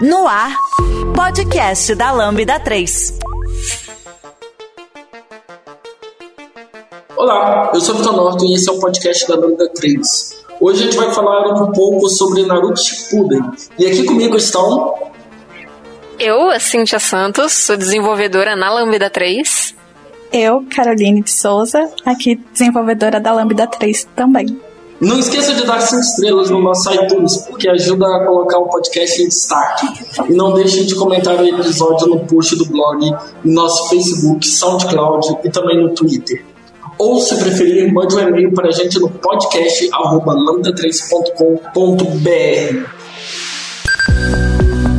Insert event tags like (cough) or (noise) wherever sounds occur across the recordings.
No ar, podcast da Lambda 3. Olá, eu sou Vitor Norton e esse é o podcast da Lambda 3. Hoje a gente vai falar um pouco sobre Naruto Shippuden. E aqui comigo estão... Eu, a Cintia Santos, sou desenvolvedora na Lambda 3. Eu, Caroline de Souza, aqui desenvolvedora da Lambda 3 também. Não esqueça de dar 5 estrelas no nosso iTunes, porque ajuda a colocar o podcast em destaque. E não deixe de comentar o episódio no post do blog, no nosso Facebook, SoundCloud e também no Twitter. Ou, se preferir, mande um e-mail para a gente no podcast lambda3.com.br.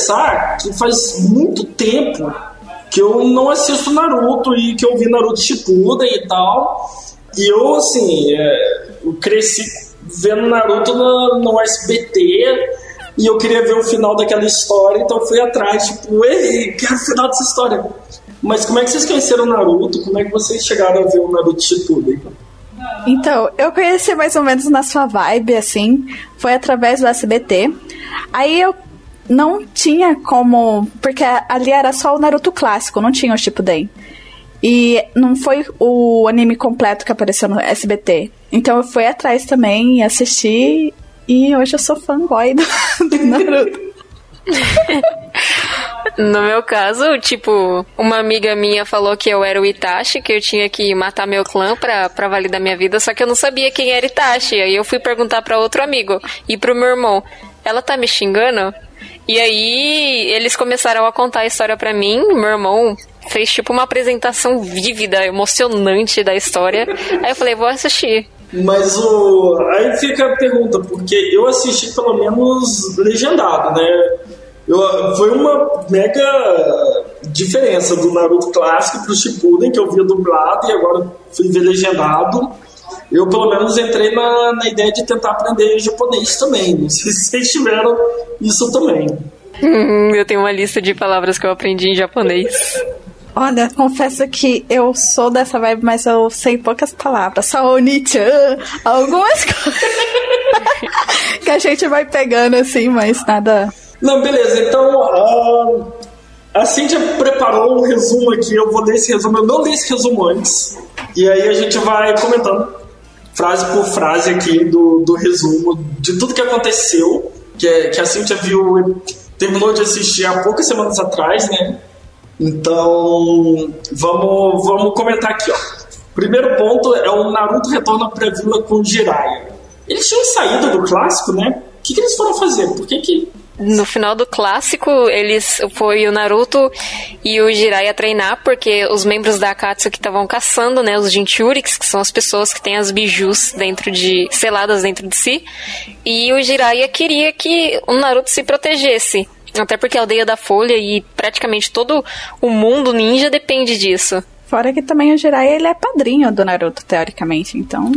confessar que faz muito tempo que eu não assisto Naruto e que eu vi Naruto Shippuden e tal. E eu, assim, é, eu cresci vendo Naruto no, no SBT e eu queria ver o final daquela história, então fui atrás, tipo, ei, quero o final dessa história. Mas como é que vocês conheceram Naruto? Como é que vocês chegaram a ver o Naruto Shippuden? Então, eu conheci mais ou menos na sua vibe, assim, foi através do SBT. Aí eu não tinha como. Porque ali era só o Naruto clássico, não tinha o Shippuden. E não foi o anime completo que apareceu no SBT. Então eu fui atrás também e assisti. E hoje eu sou fanboy do, do Naruto. (laughs) No meu caso, tipo, uma amiga minha falou que eu era o Itachi, que eu tinha que matar meu clã pra, pra validar minha vida, só que eu não sabia quem era Itachi. Aí eu fui perguntar pra outro amigo e pro meu irmão: ela tá me xingando? E aí eles começaram a contar a história pra mim, meu irmão fez tipo uma apresentação vívida, emocionante da história. Aí eu falei, vou assistir. Mas o. Aí fica a pergunta, porque eu assisti pelo menos legendado, né? Eu, foi uma mega diferença do Naruto clássico pro Shippuden, que eu via dublado e agora fui ver legendado. Eu, pelo menos, entrei na, na ideia de tentar aprender japonês também. Não sei se vocês tiveram isso também. Hum, eu tenho uma lista de palavras que eu aprendi em japonês. Olha, confesso que eu sou dessa vibe, mas eu sei poucas palavras. Só Oni-chan, algumas (laughs) coisas que a gente vai pegando assim, mas nada. Não, beleza. Então, uh, a Cintia preparou um resumo aqui. Eu vou ler esse resumo. Eu não li esse resumo antes. E aí a gente vai comentando frase por frase aqui do, do resumo de tudo que aconteceu. Que, é, que a Cintia viu, terminou de assistir há poucas semanas atrás, né? Então, vamos, vamos comentar aqui, ó. Primeiro ponto é o Naruto retorna pra vila com Jiraiya. Eles tinham saído do clássico, né? O que, que eles foram fazer? Por que que... No final do clássico, eles foi o Naruto e o Jiraiya treinar, porque os membros da Akatsuki estavam caçando, né, os Jinchuriks, que são as pessoas que têm as bijus dentro de seladas dentro de si, e o Jiraiya queria que o Naruto se protegesse. Até porque a aldeia da Folha e praticamente todo o mundo ninja depende disso. Fora que também o Jiraiya ele é padrinho do Naruto, teoricamente, então.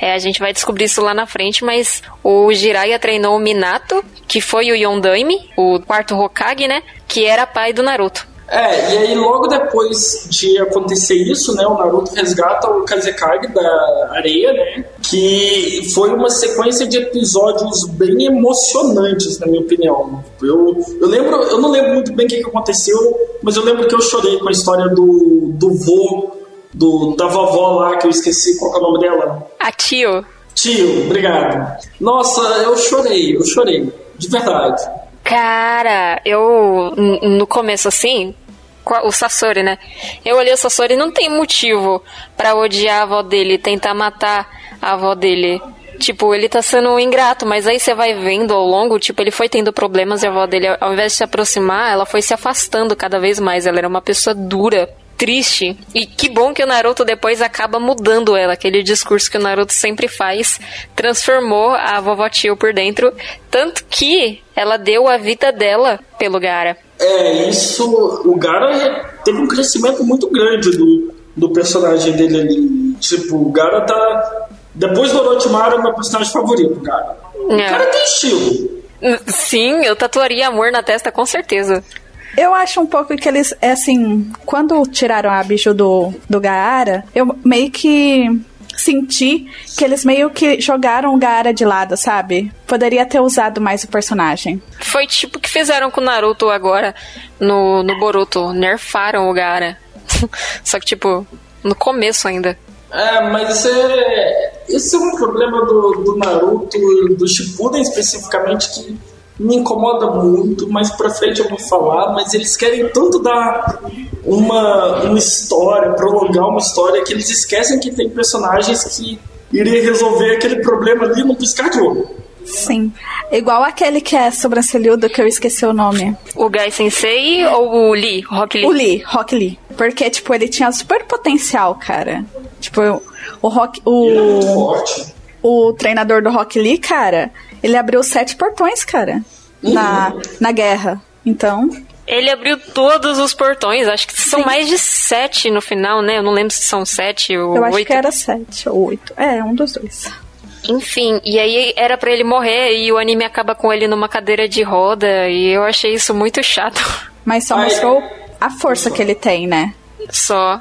É, a gente vai descobrir isso lá na frente, mas o Jiraiya treinou o Minato, que foi o Yondaime, o quarto Hokage, né? Que era pai do Naruto. É, e aí logo depois de acontecer isso, né, o Naruto resgata o Kazekage da areia, né, que foi uma sequência de episódios bem emocionantes, na minha opinião. Eu, eu lembro, eu não lembro muito bem o que, que aconteceu, mas eu lembro que eu chorei com a história do, do vô, do, da vovó lá, que eu esqueci qual é o nome dela. A tio. Tio, obrigado. Nossa, eu chorei, eu chorei, de verdade. Cara, eu no começo assim, o Sasori, né? Eu olhei o Sasori e não tem motivo para odiar a avó dele, tentar matar a avó dele. Tipo, ele tá sendo ingrato, mas aí você vai vendo ao longo, tipo, ele foi tendo problemas e a avó dele, ao invés de se aproximar, ela foi se afastando cada vez mais. Ela era uma pessoa dura, triste. E que bom que o Naruto depois acaba mudando ela. Aquele discurso que o Naruto sempre faz transformou a vovó Tio por dentro. Tanto que ela deu a vida dela pelo Gara. É, isso. O Gara teve um crescimento muito grande do, do personagem dele ali. Tipo, o Gara tá. Depois do Orochimaru é meu personagem favorito, Gara. O É. cara tem estilo. Sim, eu tatuaria amor na testa com certeza. Eu acho um pouco que eles, é assim, quando tiraram a bicho do, do Gaara, eu meio que senti que eles meio que jogaram o Gaara de lado, sabe? Poderia ter usado mais o personagem. Foi tipo o que fizeram com o Naruto agora no, no Boruto. Nerfaram o Gara. (laughs) Só que, tipo, no começo ainda. É, mas isso é, esse é um problema do, do Naruto, do Shippuden especificamente, que me incomoda muito, mais pra frente eu vou falar, mas eles querem tanto dar uma, uma história, prolongar uma história, que eles esquecem que tem personagens que iriam resolver aquele problema ali no piscar de olho. Sim. Igual aquele que é sobrancelhudo, que eu esqueci o nome. O Gai Sensei ou o Lee? O Rock Lee? O Lee, Rock Lee. Porque, tipo, ele tinha super potencial, cara. Tipo, o Rock. É O, forte. o treinador do Rock Lee, cara, ele abriu sete portões, cara. Na, na guerra. Então. Ele abriu todos os portões. Acho que são mais de sete no final, né? Eu não lembro se são sete ou Eu acho oito. que era sete ou oito. É, um dos dois. Enfim, e aí era pra ele morrer e o anime acaba com ele numa cadeira de roda e eu achei isso muito chato. Mas só mostrou a força que ele tem, né? Só.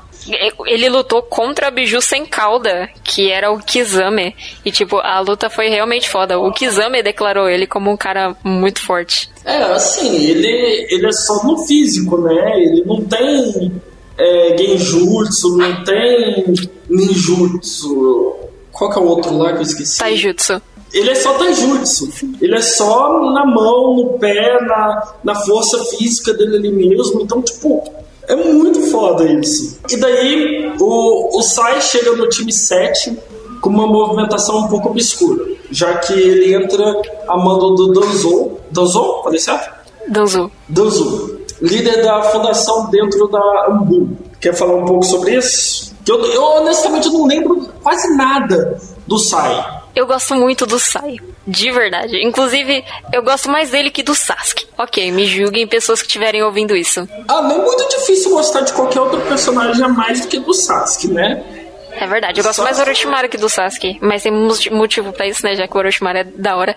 Ele lutou contra a Biju sem cauda, que era o Kizame. E, tipo, a luta foi realmente foda. O Kizame declarou ele como um cara muito forte. É, assim, ele, ele é só no físico, né? Ele não tem é, genjutsu, não tem ninjutsu. Qual que é o outro lá que eu esqueci? Taijutsu. Ele é só taijutsu. Ele é só na mão, no pé, na, na força física dele ali mesmo. Então, tipo, é muito foda isso. E daí, o, o Sai chega no time 7 com uma movimentação um pouco obscura. Já que ele entra a mando do Danzo. Danzo? Falei certo? Danzu. Danzu, líder da fundação dentro da Ambu. Quer falar um pouco sobre isso? Que Eu, eu honestamente não lembro quase nada do Sai. Eu gosto muito do Sai. De verdade. Inclusive, eu gosto mais dele que do Sasuke. Ok, me julguem pessoas que estiverem ouvindo isso. Ah, não é muito difícil gostar de qualquer outro personagem a mais do que do Sasuke, né? É verdade, eu gosto mais do Orochimaru que do Sasuke. Mas tem mo- motivo pra isso, né? Já que o Orochimaru é da hora.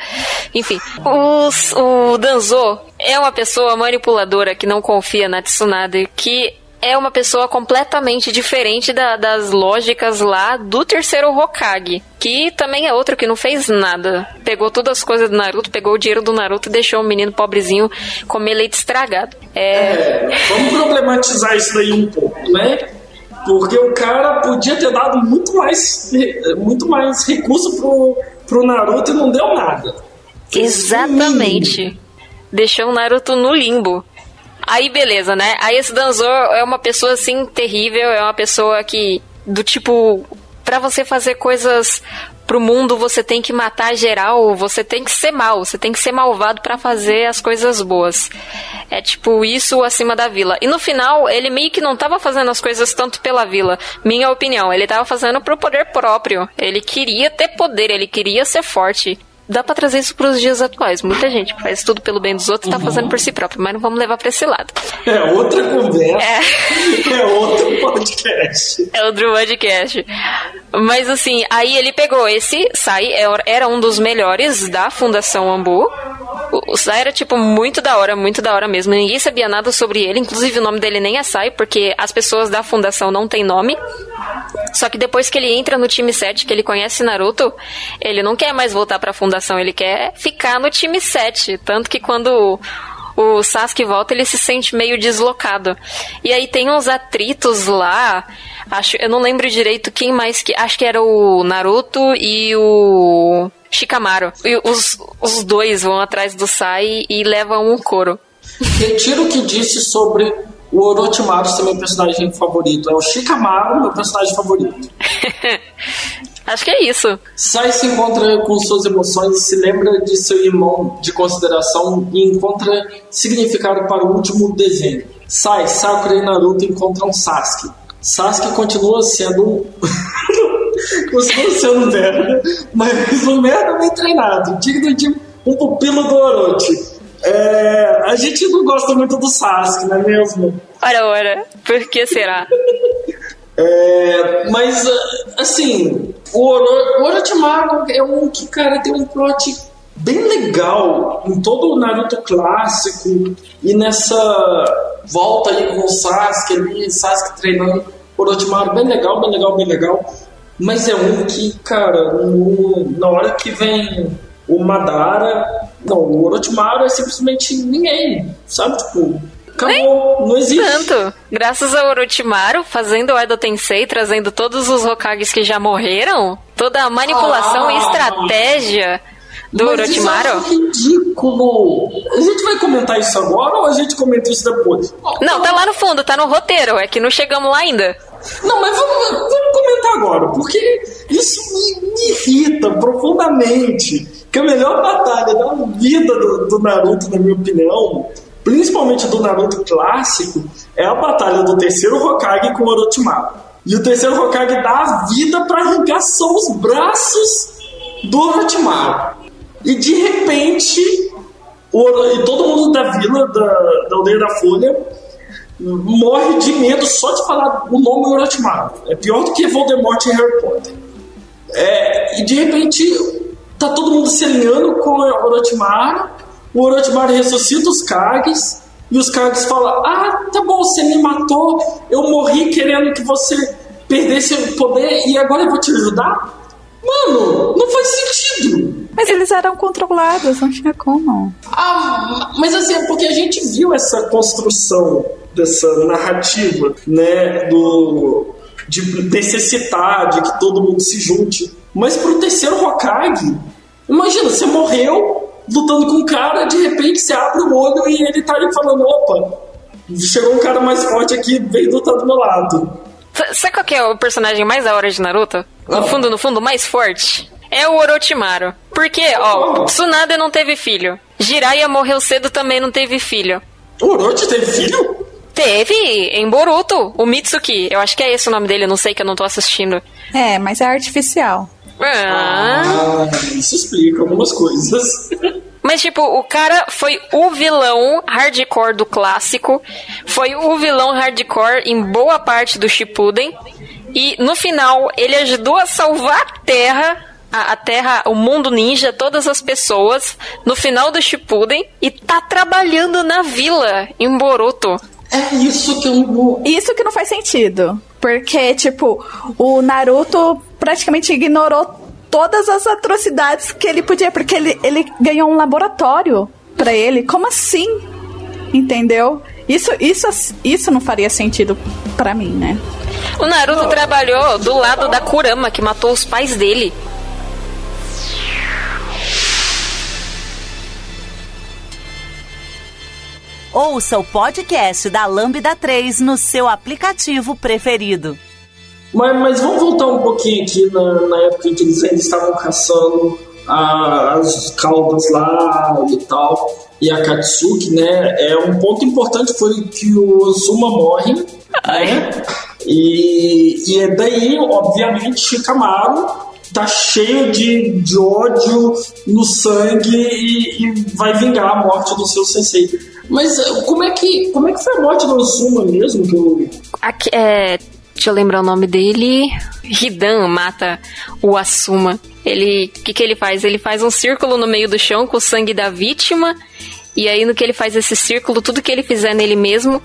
Enfim, os- o Danzo é uma pessoa manipuladora que não confia na Tsunade, que é uma pessoa completamente diferente da- das lógicas lá do terceiro Hokage. Que também é outro que não fez nada. Pegou todas as coisas do Naruto, pegou o dinheiro do Naruto e deixou o menino pobrezinho comer leite estragado. É. É, vamos problematizar isso daí um pouco, né? Porque o cara podia ter dado muito mais, muito mais recurso pro, pro Naruto e não deu nada. Exatamente. Deixou o Naruto no limbo. Aí beleza, né? Aí esse Danzo é uma pessoa assim terrível, é uma pessoa que do tipo Pra você fazer coisas pro mundo, você tem que matar geral, você tem que ser mal, você tem que ser malvado pra fazer as coisas boas. É tipo isso acima da vila. E no final, ele meio que não tava fazendo as coisas tanto pela vila, minha opinião, ele tava fazendo pro poder próprio. Ele queria ter poder, ele queria ser forte. Dá pra trazer isso pros dias atuais. Muita gente que faz tudo pelo bem dos outros tá fazendo por si próprio, mas não vamos levar pra esse lado. É outra conversa, é, (laughs) outro podcast. É o Drew Podcast. Mas assim, aí ele pegou esse, Sai, era um dos melhores da Fundação Ambu. O, o Sai era, tipo, muito da hora, muito da hora mesmo. Ninguém sabia nada sobre ele, inclusive o nome dele nem é Sai, porque as pessoas da Fundação não têm nome. Só que depois que ele entra no time 7, que ele conhece Naruto, ele não quer mais voltar pra Fundação, ele quer ficar no time 7. Tanto que quando o Sasuke volta, ele se sente meio deslocado. E aí tem uns atritos lá. Acho, eu não lembro direito quem mais que. Acho que era o Naruto e o Shikamaru. E os, os dois vão atrás do Sai e levam um couro. Retiro o que disse sobre o Orochimaru ser meu personagem favorito. É o Shikamaru, meu personagem favorito. (laughs) Acho que é isso. Sai se encontra com suas emoções, se lembra de seu irmão de consideração e encontra significado para o último desenho. Sai, Sakura e Naruto encontram Sasuke. Sasuke continua sendo. (laughs) continua sendo merda, mas um merda bem treinado, digno de um pupilo do Orochi. É, a gente não gosta muito do Sasuke, não é mesmo? Ora, ora, por que será? (laughs) É, mas, assim, o, Oro, o Orochimaru é um que, cara, tem um plot bem legal em todo o Naruto clássico e nessa volta aí com o Sasuke ali, Sasuke treinando Orochimaru, bem legal, bem legal, bem legal. Mas é um que, cara, no, na hora que vem o Madara, não, o Orochimaru é simplesmente ninguém, sabe? Tipo, acabou, não existe. Tanto, graças ao Orochimaru, fazendo o Edo Tensei, trazendo todos os Hokages que já morreram, toda a manipulação Ah. e estratégia do Mas isso Orochimaru. é ridículo. A gente vai comentar isso agora ou a gente comenta isso depois? Não, tá lá no fundo, tá no roteiro, é que não chegamos lá ainda. Não, mas vamos, vamos comentar agora, porque isso me, me irrita profundamente. Que a melhor batalha da vida do, do Naruto, na minha opinião, principalmente do Naruto clássico, é a batalha do terceiro Hokage com Orochimaru. E o terceiro Hokage dá a vida pra arrancar só os braços do Orochimaru. E de repente, o e todo mundo da vila, da, da aldeia da Folha, morre de medo só de falar o nome Orochimaru. É pior do que Voldemort em Harry Potter. É, e de repente tá todo mundo se alinhando com o Orochimaru. O Orochimaru ressuscita os Kages e os Kages falam: Ah, tá bom, você me matou, eu morri querendo que você perdesse o poder e agora eu vou te ajudar? Mano, não faz sentido. Mas eles eram controlados, não tinha como. Ah, mas assim, é porque a gente viu essa construção dessa narrativa, né, do de necessitar de que todo mundo se junte. Mas pro terceiro Hokage, imagina, você morreu lutando com um cara, de repente você abre o olho e ele tá ali falando, opa, chegou um cara mais forte aqui, veio lutar do meu lado. S- Sabe qual que é o personagem mais da hora de Naruto? No Ah. fundo, no fundo, mais forte? É o Orochimaru. Porque, ó, Tsunade não teve filho. Jiraiya morreu cedo também não teve filho. O Orochi teve filho? Teve em Boruto, o Mitsuki. Eu acho que é esse o nome dele, eu não sei que eu não tô assistindo. É, mas é artificial. Ah. Ah, isso explica algumas coisas. (laughs) Mas, tipo, o cara foi o vilão hardcore do clássico, foi o vilão hardcore em boa parte do Shippuden, e no final ele ajudou a salvar a Terra, a, a Terra, o mundo ninja, todas as pessoas, no final do Shippuden, e tá trabalhando na vila, em Boruto. É isso que eu não. Isso que não faz sentido. Porque, tipo, o Naruto praticamente ignorou todas as atrocidades que ele podia, porque ele, ele ganhou um laboratório pra ele. Como assim? Entendeu? Isso, isso, isso não faria sentido pra mim, né? O Naruto trabalhou do lado da Kurama, que matou os pais dele. Ouça o podcast da Lambda 3 no seu aplicativo preferido. Mas, mas vamos voltar um pouquinho aqui na, na época em que eles ainda estavam caçando a- as caudas lá e tal, e a Katsuki, né? É, um ponto importante foi que o Ozuma morre, né? E, e é daí, obviamente, Shikamaru tá cheio de, de ódio no sangue e, e vai vingar a morte do seu sensei. Mas eh, como é que, como é que foi a morte do Ozuma mesmo? Que eu, Aqui, é, deixa eu lembrar o nome dele. Hidan mata o Asuma. Ele, o que, que ele faz? Ele faz um círculo no meio do chão com o sangue da vítima. E aí, no que ele faz esse círculo, tudo que ele fizer nele mesmo,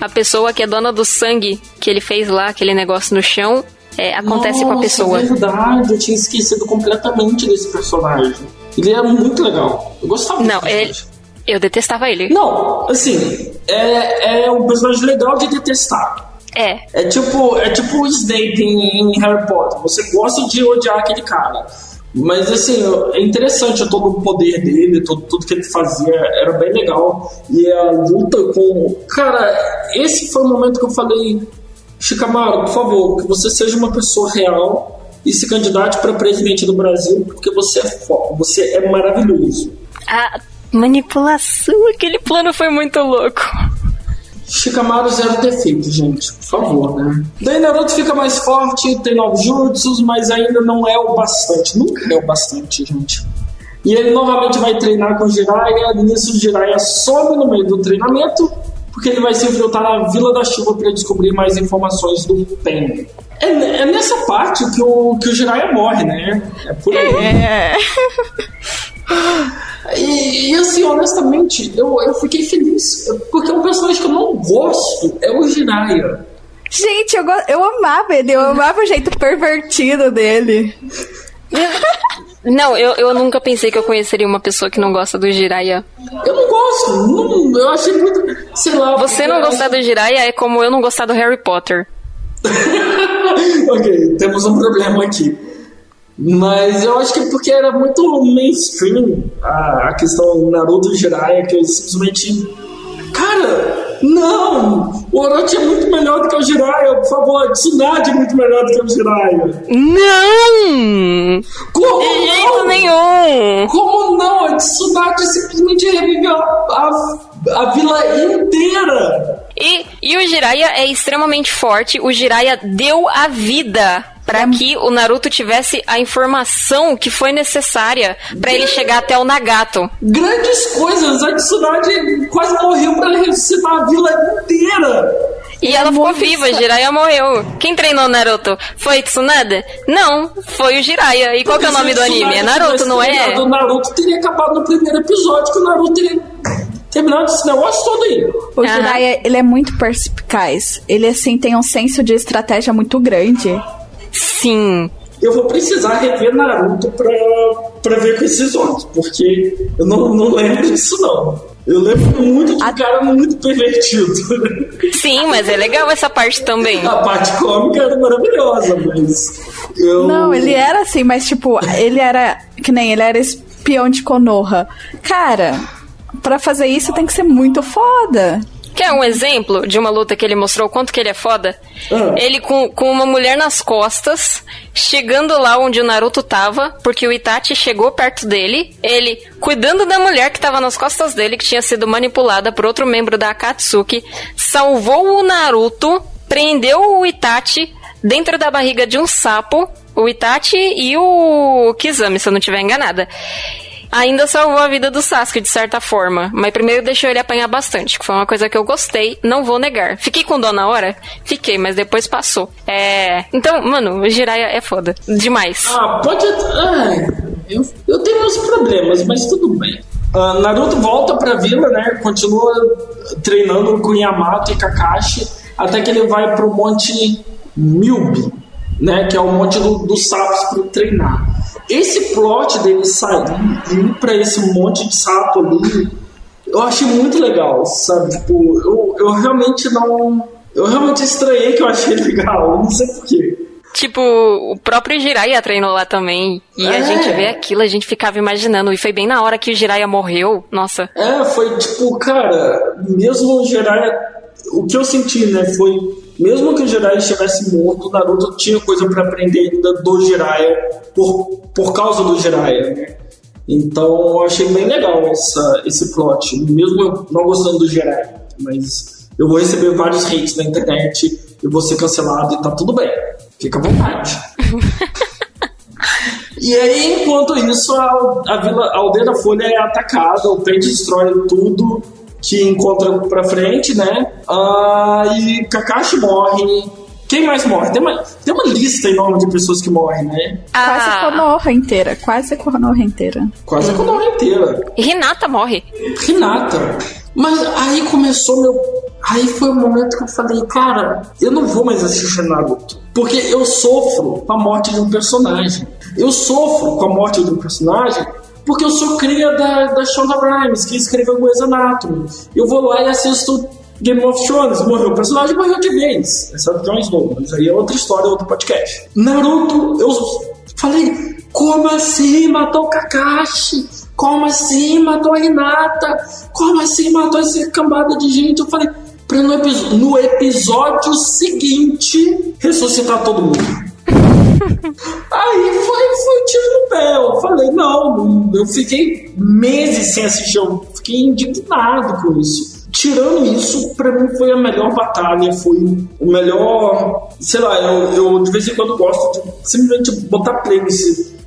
a pessoa que é dona do sangue que ele fez lá, aquele negócio no chão, é, acontece com a Nossa, pessoa. É verdade, eu tinha esquecido completamente desse personagem. Ele era muito legal. Eu gostava Não, ele, eu detestava ele. Não, assim, é, é um personagem legal de detestar. É, É tipo, é tipo o Snape em, em Harry Potter. Você gosta de odiar aquele cara. Mas assim, é interessante todo o poder dele, todo, tudo que ele fazia, era bem legal. E a luta com. Cara, esse foi o momento que eu falei, Shikamaru, por favor, que você seja uma pessoa real e se candidate para presidente do Brasil, porque você é fo- você é maravilhoso. a manipulação, aquele plano foi muito louco. Shikamaru zero defeito, gente, por favor, né? Daí Naruto fica mais forte, tem novos jutsus, mas ainda não é o bastante. Nunca é o bastante, gente. E ele novamente vai treinar com o Jiraiya. Nisso, o Jiraiya some no meio do treinamento, porque ele vai se infiltrar na Vila da Chuva para descobrir mais informações do Pen. É, é, nessa parte que o, que o Jiraiya morre, né? É por aí. É. E, e, assim, honestamente, eu, eu fiquei feliz. Porque um personagem que eu não gosto é o Jiraiya. Gente, eu, eu amava ele, eu amava o jeito pervertido dele. (laughs) Não, eu, eu nunca pensei que eu conheceria uma pessoa que não gosta do Jiraiya. Eu não gosto, não, eu achei muito. Sei lá. Você não gostar do Jiraiya é como eu não gostar do Harry Potter. (laughs) ok, temos um problema aqui. Mas eu acho que é porque era muito mainstream a, a questão Naruto e Jiraiya que eu simplesmente. Cara, não! O Orochi é muito melhor do que o Jiraiya, por favor. Tsunade é muito melhor do que o Jiraiya. Não! Como De não? jeito nenhum! Como não? A Tsunade simplesmente reviveu a, a, a vila inteira. E, e o Jiraiya é extremamente forte. O Jiraiya deu a vida para que o Naruto tivesse a informação que foi necessária para ele chegar até o Nagato. Grandes coisas. A Tsunade quase morreu para ressuscitar a vila inteira. E ela ficou viva, Jiraiya morreu. Quem treinou o Naruto? Foi Tsunade? Não, foi o Jiraiya. E qual que é o nome do anime? É Naruto, não é? O Naruto teria acabado no primeiro episódio, que o Naruto teria terminado esse negócio todo aí. O Aham. Jiraiya, ele é muito perspicaz. Ele, assim, tem um senso de estratégia muito grande. Sim. Eu vou precisar rever Naruto pra, pra ver com esses olhos, porque eu não, não lembro disso não. Eu lembro muito de um cara muito pervertido. Sim, mas é legal essa parte também. A parte cômica era maravilhosa, mas. Eu... Não, ele era assim, mas tipo, ele era. Que nem ele era espião de Konoha. Cara, pra fazer isso tem que ser muito foda. Quer um exemplo de uma luta que ele mostrou o quanto que ele é foda? Ah. Ele com, com uma mulher nas costas, chegando lá onde o Naruto tava, porque o Itachi chegou perto dele, ele cuidando da mulher que tava nas costas dele, que tinha sido manipulada por outro membro da Akatsuki, salvou o Naruto, prendeu o Itachi dentro da barriga de um sapo, o Itachi e o Kizami, se eu não estiver enganada. Ainda salvou a vida do Sasuke, de certa forma. Mas primeiro deixou ele apanhar bastante, que foi uma coisa que eu gostei, não vou negar. Fiquei com dó na hora? Fiquei, mas depois passou. É. Então, mano, o Jiraiya é foda. Demais. Ah, pode. Ah, eu, eu tenho meus problemas, mas tudo bem. Ah, Naruto volta pra vila, né? Continua treinando com Yamato e Kakashi, até que ele vai pro Monte Milbi, né? Que é o monte do- dos sapos para treinar. Esse plot dele sair e ir pra esse monte de sapo ali, eu achei muito legal, sabe? Tipo, eu, eu realmente não. Eu realmente estranhei que eu achei (laughs) legal, não sei porquê. Tipo, o próprio Jiraiya treinou lá também. E a É. gente vê aquilo, a gente ficava imaginando. E foi bem na hora que o Jiraiya morreu. Nossa. É, foi tipo, cara, mesmo o Jiraiya. O que eu senti, né, foi. Mesmo que o Jiraiya estivesse morto, o Naruto tinha coisa pra aprender ainda do Jiraiya por, por causa do Jiraiya, né? Então eu achei bem legal essa, esse plot, mesmo eu não gostando do Jiraiya. Mas eu vou receber vários hates na internet, eu vou ser cancelado e tá tudo bem. Fica à vontade. (laughs) E aí, enquanto isso, a, a, vila, a aldeia da Folha é atacada, o Pente destrói tudo que encontra pra frente, né? Ah, e Kakashi morre. Quem mais morre? Tem uma, tem uma lista enorme de pessoas que morrem, né? Quase Ah, Konoha inteira. Quase Konoha inteira. Quase a Konoha inteira. Hinata morre. Renata. Mas aí começou meu. Aí foi o momento que eu falei, cara, eu não vou mais assistir Naruto. Porque eu sofro com a morte de um personagem. Eu sofro com a morte de um personagem porque eu sou cria da, da Shonda Rhimes, que escreveu Grey's Anatomy. Eu vou lá e assisto Game of Thrones. Morreu o personagem, morreu de vez. Essa é Jon Snow, mas aí é outra história, outro podcast. Naruto, eu falei, como assim matou o Kakashi? Como assim matou a Hinata? Como assim matou essa cambada de gente? Eu falei, pra no, epi- no episódio seguinte ressuscitar todo mundo. Aí foi, foi tiro no pé. Eu falei, não, eu fiquei meses sem assistir, eu fiquei indignado com isso. tirando isso, pra mim foi a melhor batalha, foi o melhor. Sei lá, eu, eu de vez em quando gosto de simplesmente botar play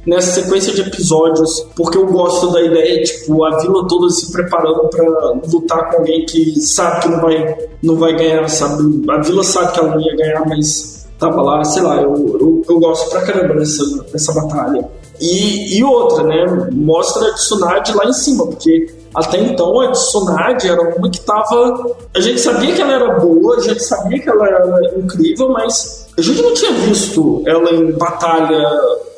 nessa sequência de episódios, porque eu gosto da ideia, tipo, a vila toda se preparando para lutar com alguém que sabe que não vai, não vai ganhar, sabe? A vila sabe que ela não ia ganhar, mas tava lá, sei lá, eu, eu, eu gosto pra caramba dessa, dessa batalha. E, e outra, né? Mostra a Tsunade lá em cima, porque até então a Tsunade era uma que tava. A gente sabia que ela era boa, a gente sabia que ela era incrível, mas a gente não tinha visto ela em batalha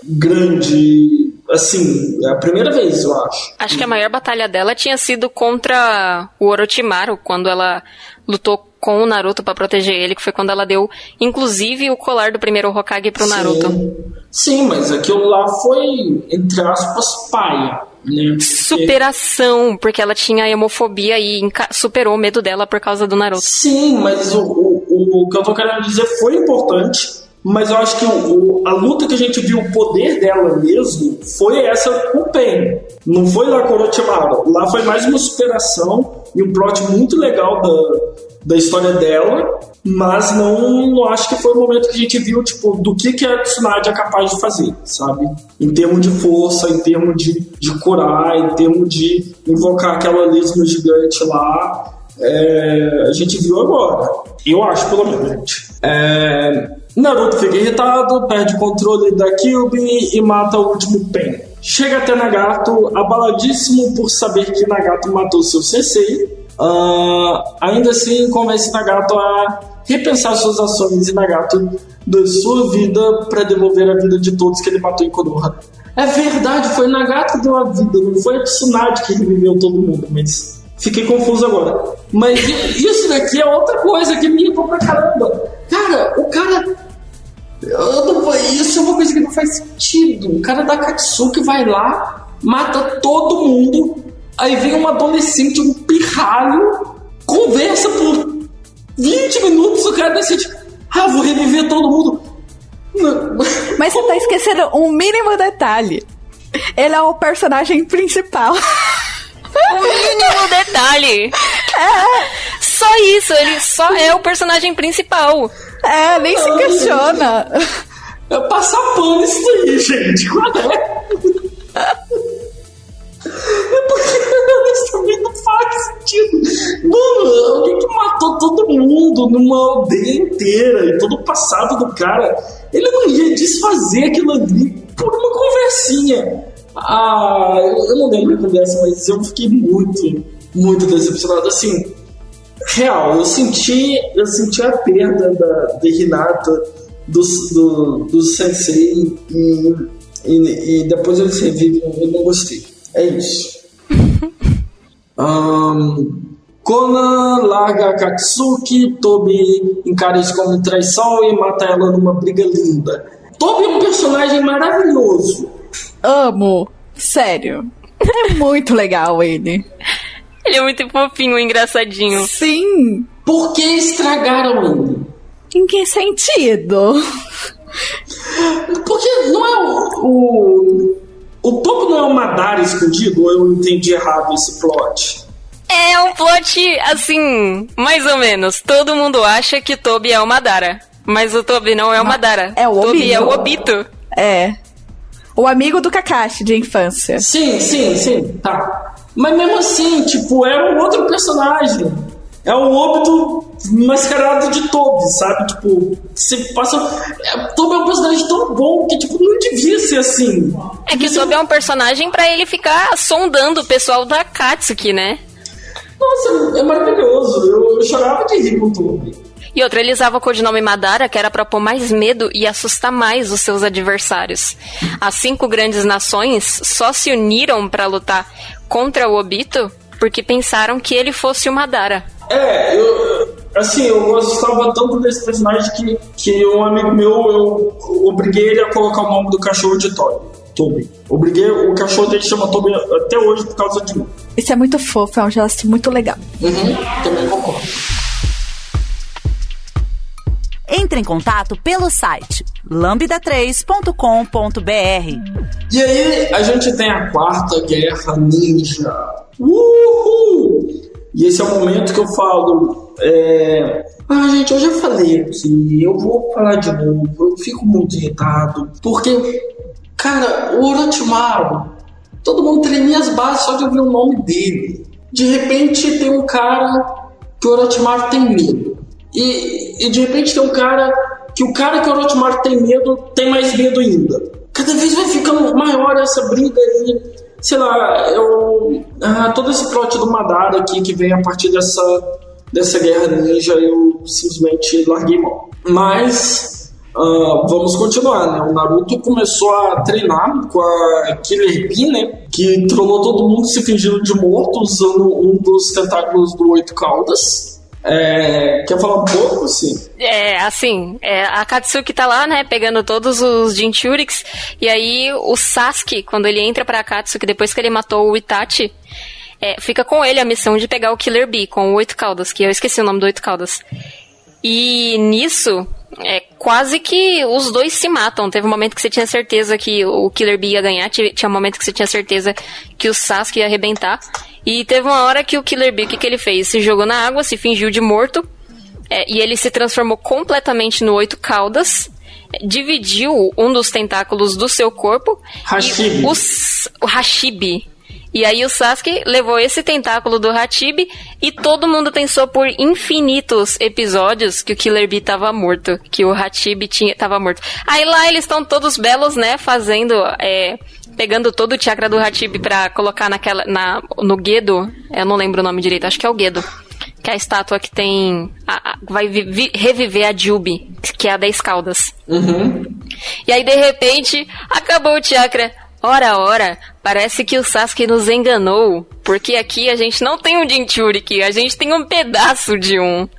grande. Assim, é a primeira vez, eu acho. Acho que a maior batalha dela tinha sido contra o Orochimaru, quando ela lutou com o Naruto para proteger ele, que foi quando ela deu, inclusive, o colar do primeiro Hokage pro. Naruto. Sim, mas aquilo lá foi, entre aspas, paia. Né? Superação, porque ela tinha hemofobia e superou o medo dela por causa do Naruto. Sim, mas o, o, o que eu tô querendo dizer foi importante, mas eu acho que o, a luta que a gente viu, o poder dela mesmo, foi essa com o Pen. Não foi lá com o Orochimaru. Lá foi mais uma superação e um plot muito legal da, da história dela, mas não, não acho que foi o momento que a gente viu, tipo, do que, que a Tsunade é capaz de fazer, sabe? Em termos de força, em termos de, de curar, em termos de invocar aquela lesma gigante lá. É, a gente viu agora. Eu acho, pelo menos. É, Naruto fica irritado, perde o controle da Kyubi e mata o último Pen. Chega até Nagato, abaladíssimo por saber que Nagato matou seu sensei. Ah, ainda assim, convence Nagato a repensar suas ações e Nagato da sua vida para devolver a vida de todos que ele matou em Konoha. É verdade, foi Nagato que deu a vida, não foi a Tsunade que reviveu todo mundo, mas fiquei confuso agora. Mas isso daqui é outra coisa que me irritou pra caramba. Cara, o cara não- isso é uma coisa que não faz sentido. O cara da Katsuki vai lá, mata todo mundo, aí vem um adolescente, um pirralho, conversa por 20 minutos, o cara decide, ah, vou reviver todo mundo. Não. Mas você tá esquecendo um mínimo detalhe. Ele é o personagem principal. Um mínimo detalhe. Só isso, ele só é o personagem principal. É, nem se questiona. É passar pano isso aí, gente. Qual é? É porque isso também não faz sentido. Mano, alguém que matou todo mundo numa aldeia inteira e todo o passado do cara, ele não ia desfazer aquilo ali por uma conversinha. Ah, eu não lembro a conversa, mas eu fiquei muito, muito decepcionado. Assim, real, eu senti, eu senti a perda da, da Hinata, do, do, do Sensei e, e, e depois eles revivem, eu não gostei. É isso. (laughs) Ahn, Conan larga a Katsuki, Tobi encara isso como traição e mata ela numa briga linda. Tobi é um personagem maravilhoso. Amo. Sério. É muito legal ele. Ele é muito fofinho, engraçadinho. Sim. Por que estragaram ele? Em que sentido? Porque não é o. O, o topo não é o Madara escondido, ou eu entendi errado esse plot? É um plot, assim, mais ou menos. Todo mundo acha que Toby é o Madara. Mas o Toby não é o Madara. é o Obito. é o Obito. É. O amigo do Kakashi de infância. Sim, sim, sim, tá. Mas mesmo assim, tipo, é um outro personagem. É o óbito mascarado de Toby, sabe? Tipo, você passa. É, Toby é um personagem tão bom que, tipo, não devia ser assim. É que o Toby é um personagem pra ele ficar sondando o pessoal da Katsuki, né? Nossa, é maravilhoso. Eu, eu chorava de rir com o Toby. E outra, ele usava o codinome Madara, que era pra pôr mais medo e assustar mais os seus adversários. As cinco grandes nações só se uniram pra lutar contra o Obito porque pensaram que ele fosse o Madara. É, eu. Assim, eu gostava tanto desse personagem que, que um amigo meu, eu obriguei ele a colocar o nome do cachorro de Toby. Toby. Obriguei, o cachorro dele chama Toby até hoje por causa de mim. Isso é muito fofo, é um gesto muito legal. Uhum, também concordo. Entre em contato pelo site lambda3.com.br. E aí a gente tem a quarta guerra ninja. Uhul! E esse é o momento que eu falo. É... Ah, gente, eu já falei aqui, eu vou falar de novo, eu fico muito irritado, porque, cara, o Orochimaru, todo mundo tremia as bases só de ouvir o nome dele. De repente tem um cara que o Orochimaru tem medo. E, e de repente tem um cara que o cara que o Orochimaru tem medo tem mais medo ainda. Cada vez vai ficando maior essa briga aí. Sei lá, eu. Ah, todo esse plot do Madara aqui que vem a partir dessa, dessa guerra ninja, eu simplesmente larguei mão. Mas. Uh, vamos continuar, né? O Naruto começou a treinar com a Killer Bee, né? Que trollou todo mundo se fingindo de morto usando um dos tentáculos do Oito Caudas. É, quer falar um pouco, assim? É, assim, é, a Katsuki tá lá, né, pegando todos os Jinchuriks, e aí o Sasuke, quando ele entra pra Katsuki, depois que ele matou o Itachi, é, fica com ele a missão de pegar o Killer Bee, com o Oito Caudas, que eu esqueci o nome do Oito Caudas. E nisso, é quase que os dois se matam. Teve um momento que você tinha certeza que o Killer Bee ia ganhar, tinha um momento que você tinha certeza que o Sasuke ia arrebentar. E teve uma hora que o Killer Bee, o que, que ele fez? Se jogou na água, se fingiu de morto, é, e ele se transformou completamente no Oito Caudas, dividiu um dos tentáculos do seu corpo. Hashibi. E os, o Hashibi. E aí o Sasuke levou esse tentáculo do Hachibi e todo mundo pensou por infinitos episódios que o Killer Bee tava morto, que o Hachibi tinha tava morto. Aí lá eles estão todos belos, né, fazendo é, pegando todo o chakra do Hachibi pra colocar naquela na no Gedo, eu não lembro o nome direito, acho que é o Gedo. Que é a estátua que tem. A, a, vai vi, reviver a Jubi, que é a 10 caudas. Uhum. E aí, de repente, acabou o chakra. Ora, ora, parece que o Sasuke nos enganou, porque aqui a gente não tem um Jinchuriki, a gente tem um pedaço de um.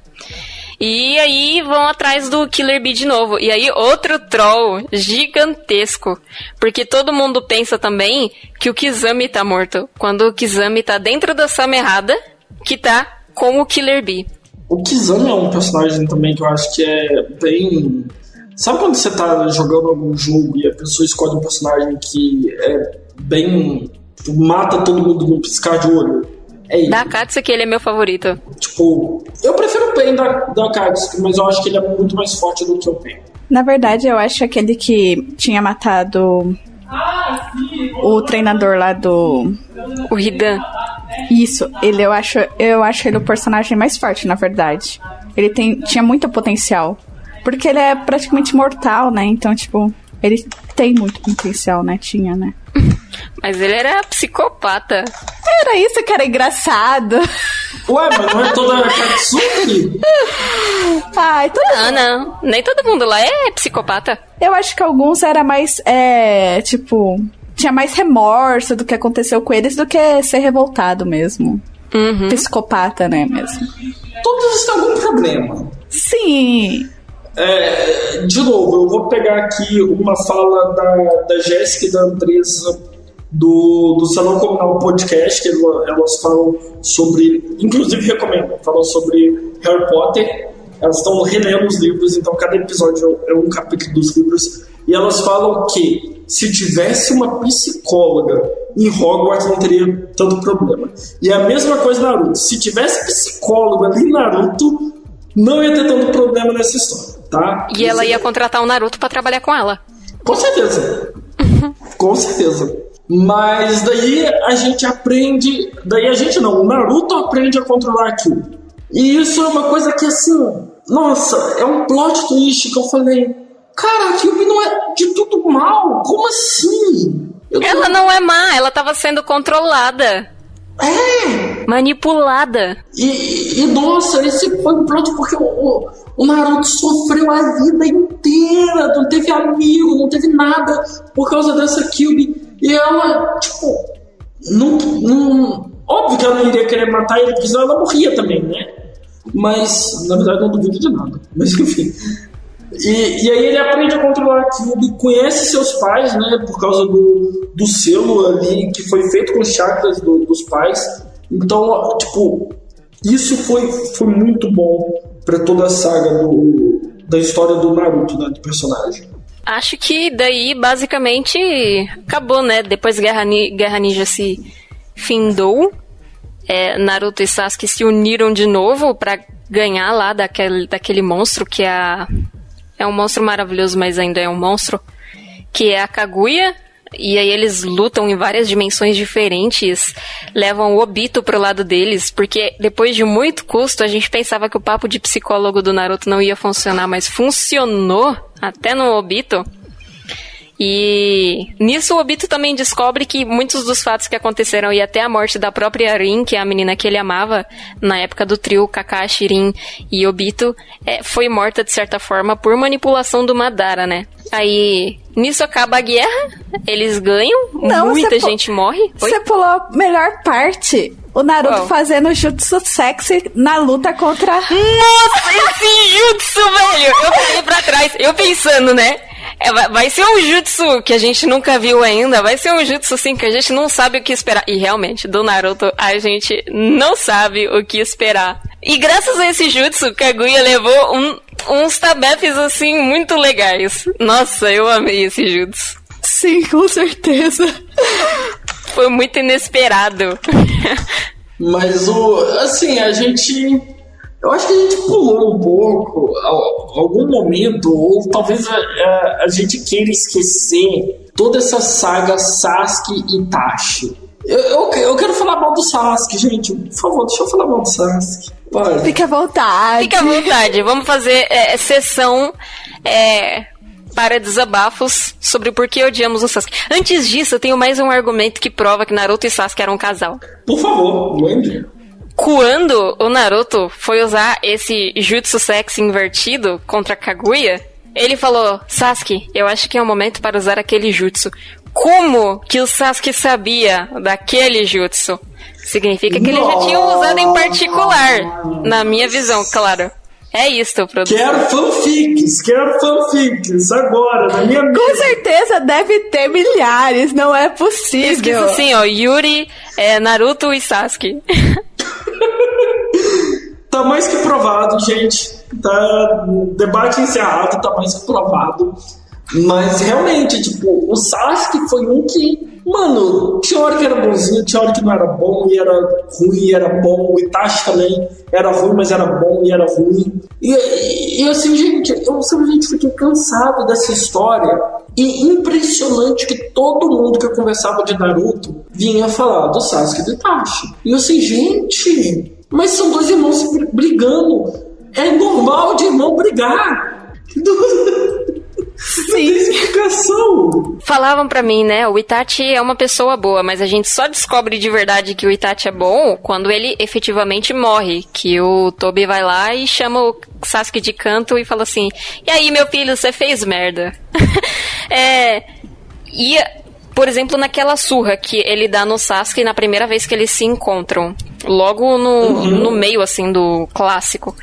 E aí vão atrás do Killer Bee de novo. E aí outro troll gigantesco. Porque todo mundo pensa também que o Kizami tá morto. Quando o Kizami tá dentro da Sama errada, que tá com o Killer Bee. O Kizami é um personagem também que eu acho que é bem Sabe quando você tá jogando algum jogo e a pessoa escolhe um personagem que é bem. mata todo mundo no piscar de olho? É ele. Da Katsuki, ele é meu favorito. Tipo, eu prefiro o Pain da, da Katsuki, mas eu acho que ele é muito mais forte do que o Pain. Na verdade, eu acho aquele que tinha matado o treinador lá do. O Hidan. Isso, ele eu acho, eu acho ele o personagem mais forte, na verdade. Ele tem, tinha muito potencial. Porque ele é praticamente mortal, né? Então, tipo, ele tem muito potencial, né? Tinha, né? (laughs) Mas ele era psicopata. Era isso que era engraçado. Ué, mas não é toda Katsuki? (laughs) Ai, todo Não, não. Nem todo mundo lá é psicopata. Eu acho que alguns era mais, é, tipo, tinha mais remorso do que aconteceu com eles do que ser revoltado mesmo. Uhum. Psicopata, né, mesmo. Todos têm algum problema. Sim. É, de novo, eu vou pegar aqui uma fala da, da Jéssica e da Andresa do, do Salão Comunal Podcast, que elas falam sobre, inclusive recomendo, falam sobre Harry Potter. Elas estão relendo os livros, então cada episódio é um capítulo dos livros. E elas falam que se tivesse uma psicóloga em Hogwarts não teria tanto problema. E é a mesma coisa Naruto. Se tivesse psicólogo ali em Naruto, não ia ter tanto problema nessa história, tá? E ela ia contratar o Naruto para trabalhar com ela. Com certeza. (laughs) Com certeza. Mas daí a gente aprende. Daí a gente não, o Naruto aprende a controlar aquilo. E isso é uma coisa que assim. Nossa, é um plot twist que eu falei. Cara, a Kyubi não é de tudo mal. Como assim? Eu tô- Ela não é má, ela tava sendo controlada, É! manipulada. E, e, nossa, esse foi um plot porque o, o, Naruto sofreu a vida inteira, não teve amigo, não teve nada por causa dessa Kyubi. E ela, tipo, não, não. Óbvio que ela não iria querer matar ele, porque senão ela morria também, né? Mas, na verdade, não duvido de nada. (laughs) Mas enfim. E, e aí ele aprende a controlar a Kyubi, conhece seus pais, né? Por causa do, do selo ali que foi feito com os chakras do- dos pais. Então, tipo, isso foi, foi muito bom pra toda a saga do, da história do Naruto, né? Do personagem. Acho que daí basicamente acabou, né? Depois Guerra, Ni- Guerra Ninja se findou. é, Naruto e Sasuke se uniram de novo para ganhar lá daquele, daquele monstro que é a, é um monstro maravilhoso, mas ainda é um monstro, que é a Kaguya. E aí eles lutam em várias dimensões diferentes, levam o Obito pro lado deles, porque depois de muito custo a gente pensava que o papo de psicólogo do Naruto não ia funcionar, mas funcionou até no Obito. E nisso o Obito também descobre que muitos dos fatos que aconteceram e até a morte da própria Rin, que é a menina que ele amava na época do trio Kakashi, Rin e Obito, é, foi morta de certa forma por manipulação do Madara, né? Aí nisso acaba a guerra, eles ganham, Não, muita gente morre. Você pulou a melhor parte. O Naruto Qual? fazendo jutsu sexy na luta contra. Nossa, esse jutsu, velho! Eu caí pra trás, eu pensando, né? É, vai- ser um jutsu que a gente nunca viu ainda, vai ser um jutsu assim que a gente não sabe o que esperar. E realmente, do Naruto, a gente não sabe o que esperar. E graças a esse jutsu, Kaguya levou um- uns tabefes assim muito legais. Nossa, eu amei esse jutsu. Sim, com certeza. Foi muito inesperado. (laughs) Mas o. Assim, a gente. Eu acho que a gente pulou um pouco al- algum momento, ou talvez a, a- a gente queira esquecer toda essa saga Sasuke e Itachi. Eu, eu, eu quero falar mal do Sasuke, gente. Por favor, deixa eu falar mal do Sasuke. Pode. Fique à vontade. Fica à vontade, vamos fazer é, sessão é, para desabafos sobre por que odiamos o Sasuke. Antes disso, eu tenho mais um argumento que prova que Naruto e Sasuke eram um casal. Por favor, mande. Quando o Naruto foi usar esse jutsu sexy invertido contra Kaguya, ele falou: Sasuke, eu acho que é o momento para usar aquele jutsu. Como que o Sasuke sabia daquele jutsu? Significa que ele já tinha usado em particular, na minha visão, claro. É isto, produção. Quero fanfics, quero fanfics, agora, na minha Com mesa. certeza deve ter milhares, não é possível. assim, ó, Yuri, é, Naruto e Sasuke. (laughs) Tá mais que provado, gente. Tá debate encerrado, tá mais que provado. Mas realmente, tipo, o Sasuke foi um que, mano, tinha hora que era bonzinho, tinha hora que não era bom, e era ruim, e era bom. O Itachi também era ruim, mas era bom e era ruim. E, e, assim, gente, eu simplesmente fiquei cansado dessa história. E impressionante que todo mundo que eu conversava de Naruto vinha falar do Sasuke e do Itachi. E eu assim, gente, mas são dois irmãos br- brigando. É normal de irmão brigar. Não tem explicação. Falavam pra mim, né, o Itachi é uma pessoa boa, mas a gente só descobre de verdade que o Itachi é bom quando ele efetivamente morre. Que o Tobi vai lá e chama o Sasuke de canto e fala assim: E aí, meu filho, você fez merda. (laughs) é. E, por exemplo, naquela surra que ele dá no Sasuke na primeira vez que eles se encontram. Logo no, no meio, assim, do clássico.